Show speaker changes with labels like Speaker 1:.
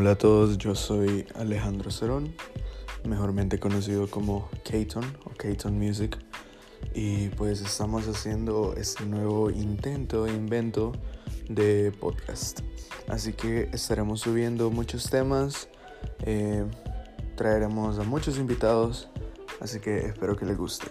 Speaker 1: Hola a todos, yo soy Alejandro Cerón, mejormente conocido como Keaton o Keaton Music. Y pues estamos haciendo este nuevo intento e invento de podcast. Así que estaremos subiendo muchos temas, eh, traeremos a muchos invitados, así que espero que les guste.